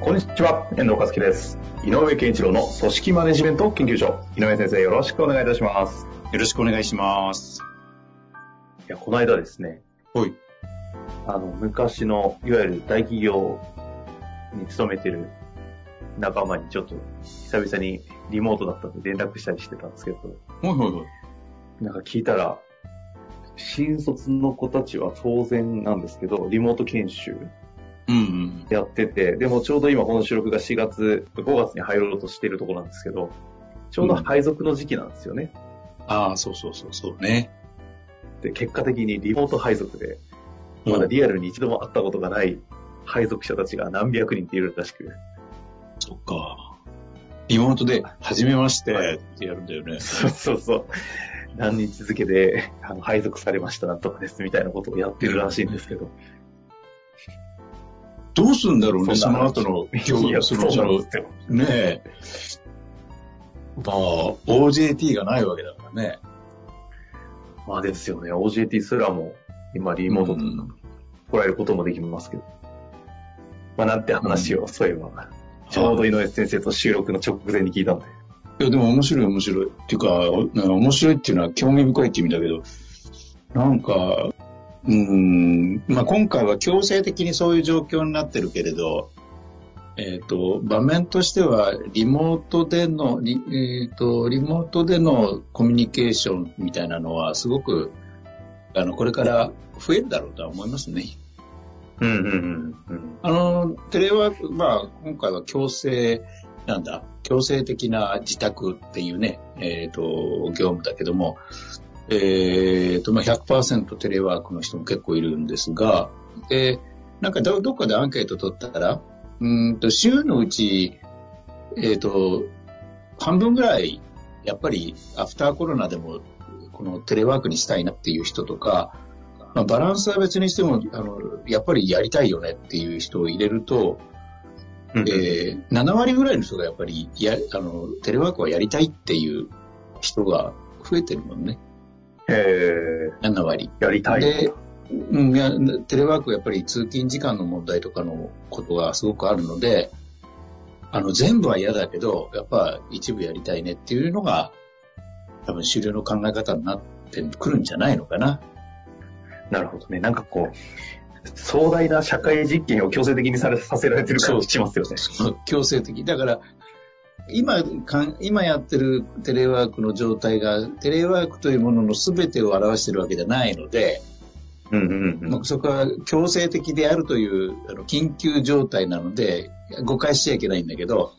こんにちは、遠藤和樹です。井上健一郎の組織マネジメント研究所。井上先生、よろしくお願いいたします。よろしくお願いします。いや、この間ですね、はい。あの、昔の、いわゆる大企業に勤めてる仲間にちょっと、久々にリモートだったんで連絡したりしてたんですけど、はいはいはい。なんか聞いたら、新卒の子たちは当然なんですけど、リモート研修。やってて、でもちょうど今この収録が4月、5月に入ろうとしているところなんですけど、ちょうど配属の時期なんですよね。ああ、そうそうそうそうね。で、結果的にリモート配属で、まだリアルに一度も会ったことがない配属者たちが何百人っているらしく、そっか。リモートで、初めましてってやるんだよね。そうそうそう、何日続けであの配属されましたなんとかですみたいなことをやってるらしいんですけど、どうするんだろうね、その後の業務、その、その。ねえ。まあ、OJT がないわけだからね。まあですよね、OJT すらも今リモートとうん来られることもできますけど、まあなんて話を、そういえば、ちょうど井上先生と収録の直前に聞いたんで、いや、でも面白い面白い。っていうか面白いっていうのは興味深いって意味だけど、なんか、うーん、まあ今回は強制的にそういう状況になってるけれど、えっ、と、場面としては、リモートでの、リ,、えー、とリモートでのコミュニケーションみたいなのは、すごく、あの、これから増えるだろうとは思いますね。うんうんうんうん。あの、テレワーク、まあ、今回は強制、なんだ、強制的な自宅っていうね、えっ、と、業務だけども、えっ、と、まあ、100%テレワークの人も結構いるんですが、で、なんかどどっかでアンケート取ったら、うーんと、週のうち、えっ、と、半分ぐらい、やっぱりアフターコロナでも、このテレワークにしたいなっていう人とか、まあ、バランスは別にしても、あの、やっぱりやりたいよねっていう人を入れると、うんえー7割ぐらいの人がやっぱりや、あの、テレワークはやりたいっていう人が増えてるもんね。え7割。ー、やりたい。でうん、いや、テレワークはやっぱり通勤時間の問題とかのことがすごくあるので、あの、全部は嫌だけど、やっぱ一部やりたいねっていうのが、多分主流の考え方になってくるんじゃないのかな。なるほどね。なんかこう、壮大な社会実験を強制的にされさせられてる感じしますよね。強制的。だから、今かん、今やってるテレワークの状態が、テレワークというものの全てを表しているわけじゃないので、うんうんうん。まあそこは強制的であるというあの緊急状態なので、誤解しちゃいけないんだけど、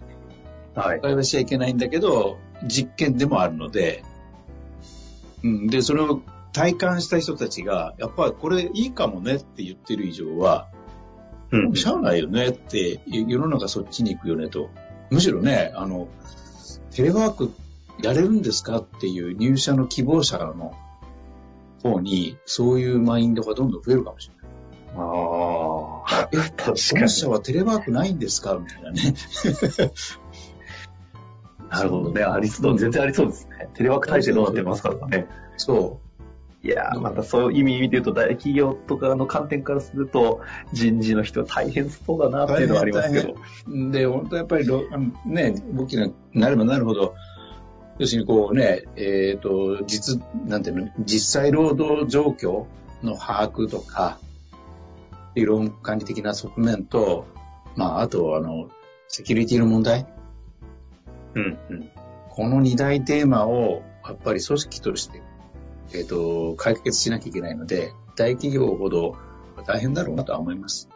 はい誤。解はしちゃいけないんだけど、実験でもあるので、うん、で、それを体感した人たちが、やっぱりこれいいかもねって言ってる以上は、うんしゃあないよねって、世の中そっちに行くよねと。むしろね、あの、テレワークやれるんですかっていう入社の希望者の方に、そういうマインドがどんどん増えるかもしれない。ああ。え、確か本社はテレワークないんですかみたいなね。なるほどね。ありそう、全然ありそうですね。テレワーク体制どうなってますからね。そいやー、またそういう意味見てると、大企業とかの観点からすると、人事の人は大変そうだなっていうのはありますけど。う。で、本当やっぱりね、動きがなればなるほど、要するにこうね、えっ、と、実、なんていうの、実際労働状況の把握とか、理論管理的な側面と、まあ、あと、あの、セキュリティの問題。うんうん。この二大テーマを、やっぱり組織として、えっ、と、解決しなきゃいけないので、大企業ほど大変だろうなとは思います。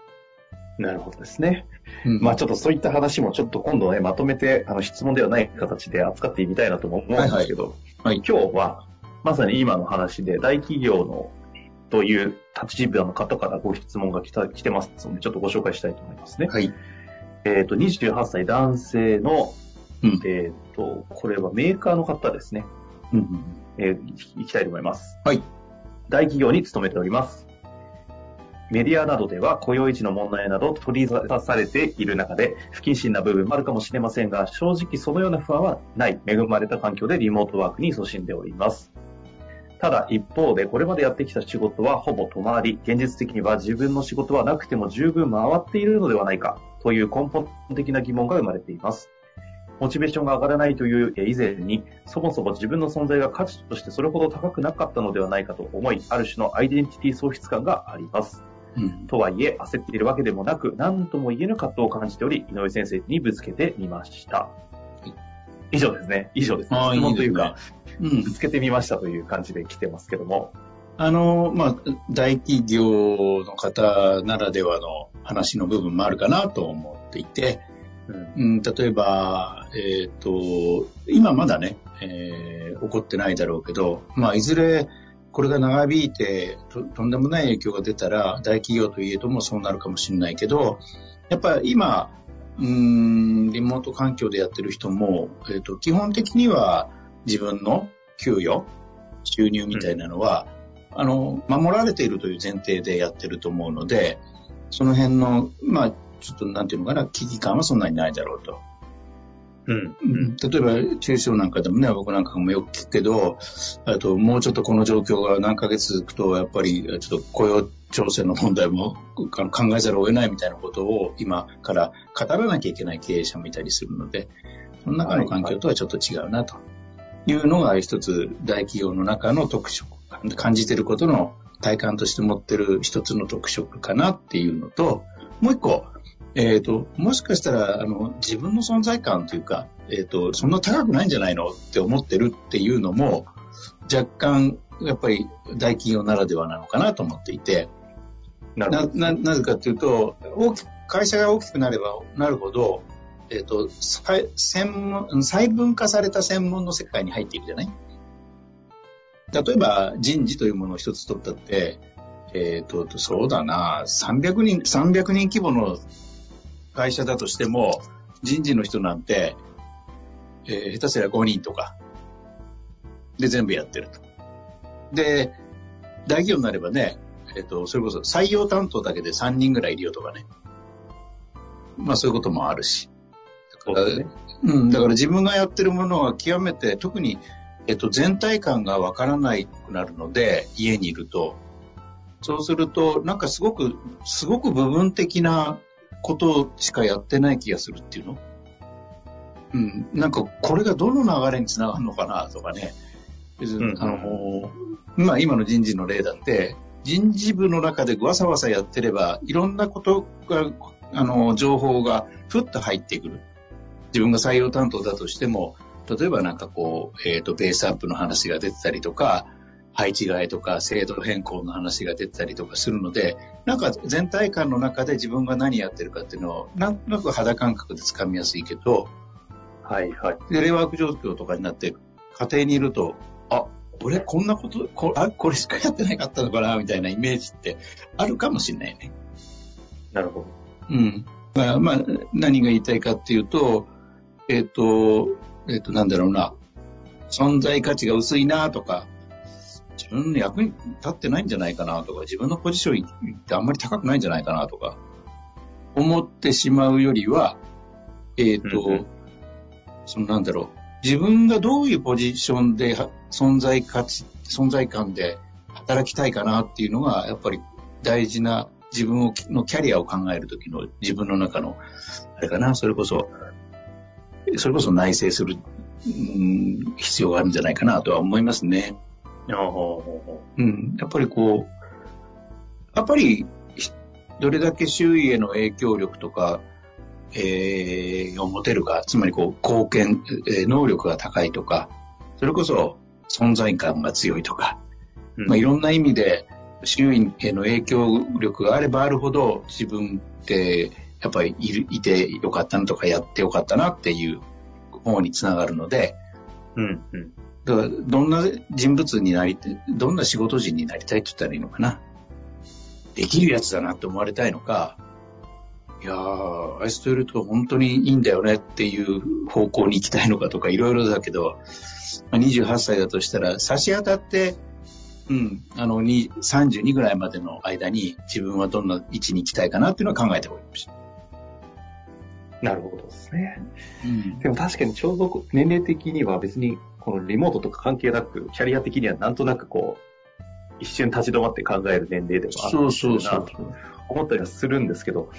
なるほどですね。うんまあちょっとそういった話もちょっと今度ね、まとめて、あの質問ではない形で扱ってみたいなとも思うんですけど、はい今日は、まさに今の話で大企業のという立場の方からご質問が来た来てますので、ちょっとご紹介したいと思いますね。はい。えっ、と、28歳男性の、うん。えっ、と、これはメーカーの方ですね。うんえーいいきたいと思います。はい。大企業に勤めております。メディアなどでは雇用維持の問題など取り沙汰されている中で不謹慎な部分もあるかもしれませんが、正直そのような不安はない。恵まれた環境でリモートワークに勤しんでおります。ただ一方でこれまでやってきた仕事はほぼ止まり、現実的には自分の仕事はなくても十分回っているのではないかという根本的な疑問が生まれています。モチベーションが上がらないというえ以前に、そもそも自分の存在が価値としてそれほど高くなかったのではないかと思い、ある種のアイデンティティ喪失感があります。うん。とはいえ、焦っているわけでもなく、何とも言えぬ葛藤を感じており、井上先生にぶつけてみました。以上ですね。以上です、ね。質問というか、うんぶ。つけてみましたという感じで来てますけども。あの、まあ、大企業の方ならではの話の部分もあるかなと思っていて、うん。うん、例えば、えっ、と、今まだね、えー起こってないだろうけど、まあ、いずれこれが長引いてととんでもない影響が出たら、大企業といえどもそうなるかもしれないけど、やっぱり今、うーん、リモート環境でやってる人も、えっ、と、基本的には自分の給与、収入みたいなのは、あの、守られているという前提でやってると思うので、その辺の、まあ、ちょっとなんていうのかな、危機感はそんなにないだろうと。うん。うん例えば、中小なんかでもね、僕なんかもよく聞くけど、あと、もうちょっとこの状況が何ヶ月続くと、やっぱり、ちょっと雇用調整の問題もか考えざるを得ないみたいなことを今から語らなきゃいけない経営者もいたりするので、その中の環境とはちょっと違うなというのが一つ大企業の中の特色、感じてることの体感として持ってる一つの特色かなっていうのと、もう一個、えっ、と、もしかしたら、あの、自分の存在感というか、えっ、と、そんな高くないんじゃないのって思ってるっていうのも、若干、やっぱり大企業ならではなのかなと思っていて、な、な。な、なぜかというと、大き会社が大きくなればなるほど、えっ、と、さい専門、細分化された専門の世界に入っていくじゃない？例えば、人事というものを一つ取ったって、えっ、と、そうだな、300人、300人規模の会社だとしても、人事の人なんて、えー下手すりゃ5人とか、で全部やってると。で、大企業になればね、えっ、と、それこそ採用担当だけで3人ぐらいいるよとかね。まあそういうこともあるし。そうですね。うん、だから自分がやってるものは極めて、特に、えっと、全体感がわからないくなるので、家にいると。そうすると、なんかすごく、すごく部分的なことしかやってない気がするっていうの？うん、なんかこれがどの流れにつながるのかな？とかね。あの、まあ今の人事の例だって、人事部の中でわさわさやってれば、いろんなことが、あの、情報がふっと入ってくる。自分が採用担当だとしても、例えばなんかこう、えっ、と、ベースアップの話が出てたりとか、配置換えとか制度変更の話が出てたりとかするので、なんか全体感の中で自分が何やってるかっていうのを、なんとなく肌感覚でつかみやすいけど、はいはい。テレワーク状況とかになって、家庭にいると、あ、俺こんなこと、こあこれしかやってなかったのかな、みたいなイメージってあるかもしれないね。なるほど。うん。まあ、まあ、何が言いたいかっていうと、えっ、と、えっ、と、なんだろうな、存在価値が薄いなとか、自分の役に立ってないんじゃないかなとか、自分のポジションってあんまり高くないんじゃないかなとか、思ってしまうよりは、えっ、と、うんうんそのなんだろう、自分がどういうポジションでは存在価値、存在感で働きたいかなっていうのが、やっぱり大事な自分をのキャリアを考えるときの自分の中の、あれかな、それこそ、それこそ内省する、うん、必要があるんじゃないかなとは思いますね。ああ、ほうん、やっぱりこう、やっぱり、ひどれだけ周囲への影響力とか、えーを持てるか、つまりこう、貢献、えー能力が高いとか、それこそ存在感が強いとか、ううん。まあ、いろんな意味で周囲への影響力があればあるほど自分ってやっぱりいるいてよかったなとかやってよかったなっていう方につながるので、うん、うん。だから、どんな人物になり、どんな仕事人になりたいって言ったらいいのかな。できるやつだなって思われたいのか、いやー、あいつといると本当にいいんだよねっていう方向に行きたいのかとかいろいろだけど、まあ、28歳だとしたら差し当たって、うん、あの、32ぐらいまでの間に自分はどんな位置に行きたいかなっていうのは考えておりました。なるほどですね。うん、でも確かにちょうど年齢的には別にこのリモートとか関係なく、キャリア的にはなんとなくこう、一瞬立ち止まって考える年齢でもあるそうそう思ったりはするんですけど、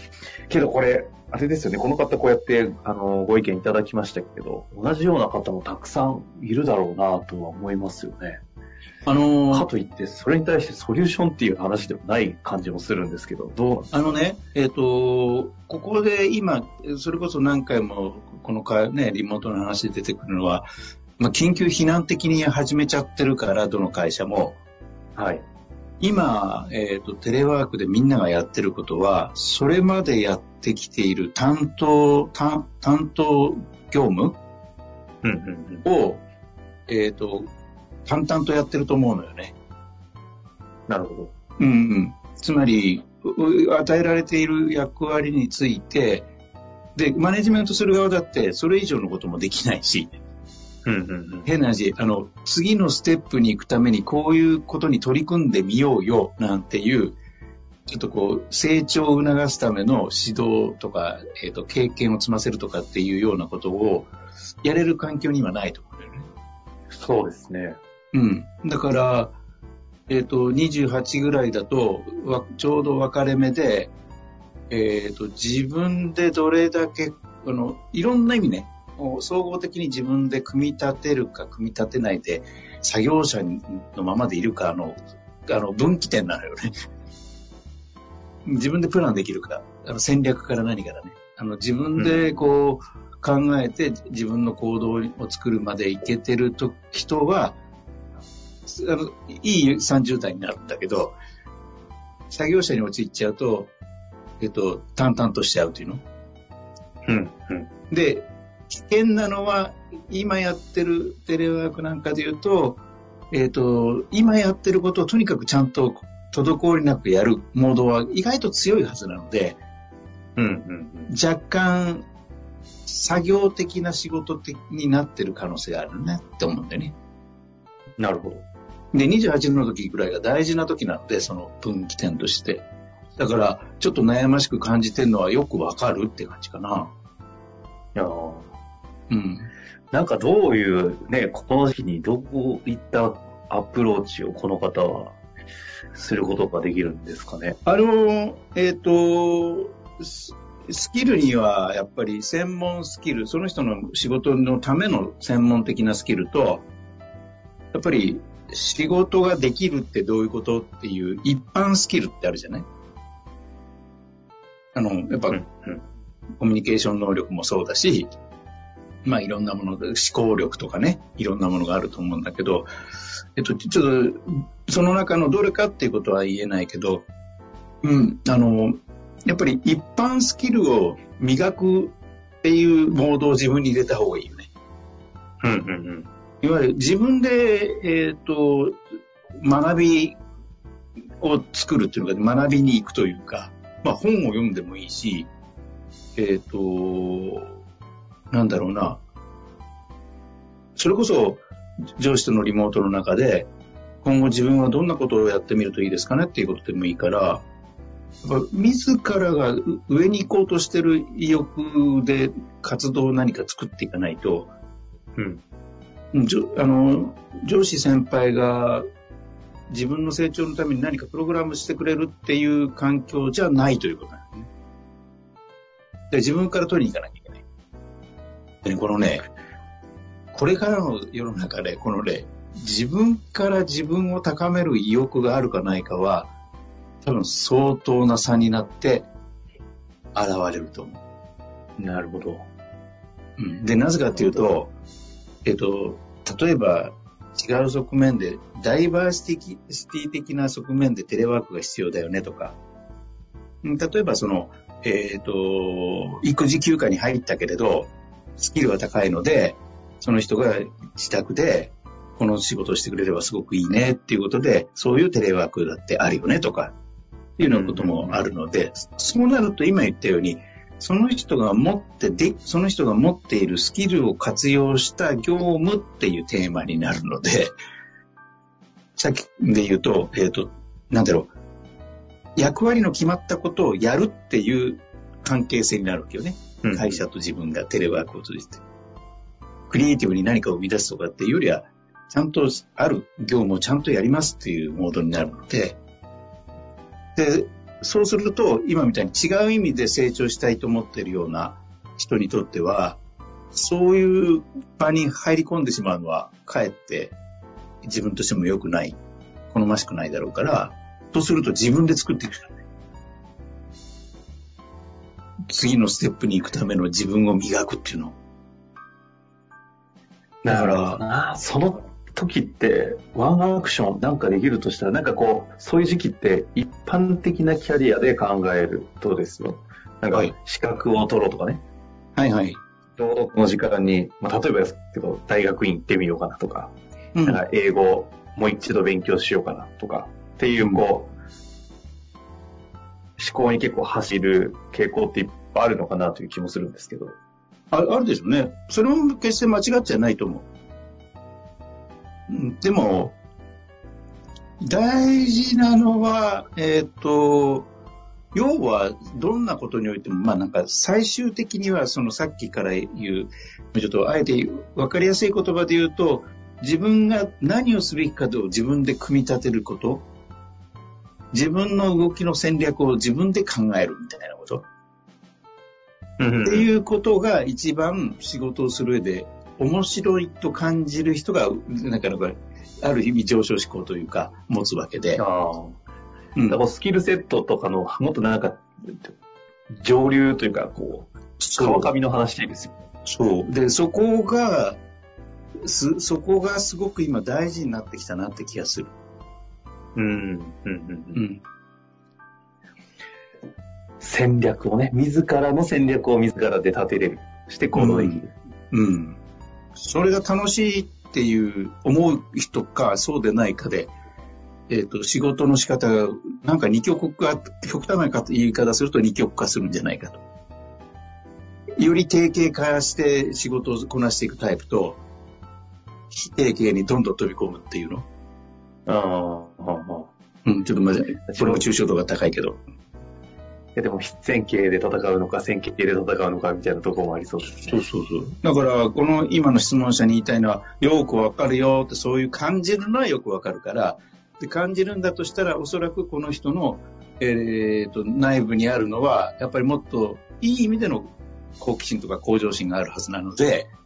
けどこれ、あれですよね、この方こうやってあのご意見いただきましたけど、同じような方もたくさんいるだろうなとは思いますよね。あのー、かといって、それに対してソリューションっていう話でもない感じもするんですけど、どうあのね、えっ、ー、と、ここで今、それこそ何回もこのか、ね、リモートの話で出てくるのは、まあ、緊急避難的に始めちゃってるから、どの会社も。はい。今、えっ、ー、と、テレワークでみんながやってることは、それまでやってきている担当、担当業務を、えっ、ー、と、淡々とやってると思うのよね。なるほど。うん、うん。つまり、与えられている役割について、で、マネジメントする側だって、それ以上のこともできないし、うんうんうん、変な話、あの、次のステップに行くためにこういうことに取り組んでみようよ、なんていう、ちょっとこう、成長を促すための指導とか、えっ、ー、と、経験を積ませるとかっていうようなことを、やれる環境にはないと思うんだよね。そうですね。うん。だから、えっ、ー、と、28ぐらいだと、ちょうど分かれ目で、えっ、ー、と、自分でどれだけ、あの、いろんな意味ね、総合的に自分で組み立てるか組み立てないで、作業者のままでいるかの、あの、分岐点なのよね。自分でプランできるか、あの戦略から何からね。あの、自分でこう、考えて自分の行動を作るまでいけてると人は、あの、いい30代になるんだけど、作業者に陥っちゃうと、えっと、淡々としちゃうというの。うん、うん。で、危険なのは、今やってるテレワークなんかで言うと、えっ、と、今やってることをとにかくちゃんと滞りなくやるモードは意外と強いはずなので、うんうんうん、若干、作業的な仕事的になってる可能性があるねって思うんだよね。なるほど。で、28の時ぐらいが大事な時なので、その分岐点として。だから、ちょっと悩ましく感じてるのはよくわかるって感じかな。いやうん。なんかどういう、ね、この時期にどういったアプローチをこの方はすることができるんですかね？あの、えっ、ー、と、スキルにはやっぱり専門スキル、その人の仕事のための専門的なスキルと、やっぱり仕事ができるってどういうことっていう一般スキルってあるじゃない？あの、やっぱ、うんうん、コミュニケーション能力もそうだし、まあいろんなもので、思考力とかね、いろんなものがあると思うんだけど、えっと、ちょっと、その中のどれかっていうことは言えないけど、うん、あの、やっぱり一般スキルを磨くっていうモードを自分に入れた方がいいよね。うんうんうん。いわゆる自分で、えっ、ー、と、学びを作るっていうのが学びに行くというか、まあ本を読んでもいいし、えっ、ー、と、なんだろうな、それこそ上司とのリモートの中で、今後自分はどんなことをやってみるといいですかねっていうことでもいいから、自らが上に行こうとしてる意欲で活動を何か作っていかないと、うん。あの、上司先輩が自分の成長のために何かプログラムしてくれるっていう環境じゃないということなんですね。で自分から取りに行かなきゃいけない。でこのね、これからの世の中で、このね、自分から自分を高める意欲があるかないかは、多分相当な差になって現れると思う。なるほど。うん、で、なぜかっていうと、えっと、例えば違う側面で、ダイバーシティ的な側面でテレワークが必要だよねとか、例えばその、えっ、ー、と、育児休暇に入ったけれど、スキルが高いので、その人が自宅で、この仕事をしてくれればすごくいいねっていうことで、そういうテレワークだってあるよねとか、っていうようなこともあるので、そうなると今言ったように、その人が持ってで、その人が持っているスキルを活用した業務っていうテーマになるので、さっきで言うと、えっ、ー、と、なんだろう、役割の決まったことをやるっていう関係性になるわけよね。うん、会社と自分がテレワークを通じて。クリエイティブに何かを生み出すとかっていうよりは、ちゃんとある業務をちゃんとやりますっていうモードになるので、で、そうすると、今みたいに違う意味で成長したいと思っているような人にとっては、そういう場に入り込んでしまうのは、かえって自分としても良くない、好ましくないだろうから、とすると自分で作っていく。次のステップに行くための自分を磨くっていうの。だから、その時って、ワンアクションなんかできるとしたら、なんかこう、そういう時期って一般的なキャリアで考えるとですよ。なんか、資格を取ろうとかね。はいはい。労働の時間に、まあ、例えばですけど、大学院行ってみようかなとか、うん、なんか英語もう一度勉強しようかなとか、っていう、こう、思思考に結構走る傾向っていっぱいあるのかなという気もするんですけど。ああるでしょうね。それも決して間違っちゃないと思う。でも、大事なのは、えっ、ー、と、要はどんなことにおいても、まあなんか最終的にはそのさっきから言う、ちょっとあえて分かりやすい言葉で言うと、自分が何をすべきかを自分で組み立てること、自分の動きの戦略を自分で考えるみたいなこと。っていうことが一番仕事をする上で面白いと感じる人が、なかなか、ある意味上昇志向というか、持つわけで。あうん、だからスキルセットとかの、もっとなんか、上流というか、こう、川上の話ですよ。そう。で、そこが、す、そこがすごく今大事になってきたなって気がする。うん、うん、うん、うん。戦略をね、自らの戦略を自らで立てれる。して行動できる。うん、うんそれが楽しいっていう思う人か、そうでないかで、えっ、ー、と、仕事の仕方が、なんか二極化、極端な言い方すると二極化するんじゃないかと。より定型化して仕事をこなしていくタイプと、非定型にどんどん飛び込むっていうの。ああ、うん、ちょっとまじ、これも抽象度が高いけど。やでも、線形で戦うのか、線形で戦うのかみたいなところもありそうですね。そうそうそう。だから、この今の質問者に言いたいのは、よくわかるよって、そういう感じるのはよくわかるから、で感じるんだとしたら、おそらくこの人の、えーと、内部にあるのは、やっぱりもっといい意味での好奇心とか向上心があるはずなので、い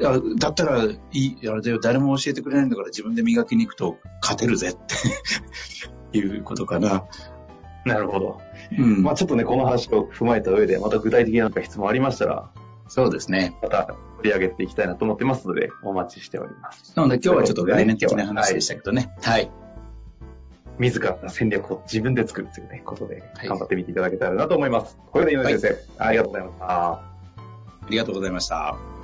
やだったらいい、あれだよ、誰も教えてくれないんだから自分で磨きに行くと勝てるぜって いうことかな。なるほど。うん。まあちょっとね、この話を踏まえた上で、また具体的な質問ありましたら、そうですね。また取り上げていきたいなと思ってますので、お待ちしております。なので今日はちょっと概念的な話でしたけどね。はい。自ら戦略を自分で作るというね、ことで、頑張ってみていただけたらなと思います。これで井上先生、はい、ありがとうございました。ありがとうございました。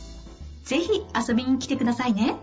ぜひ遊びに来てくださいね。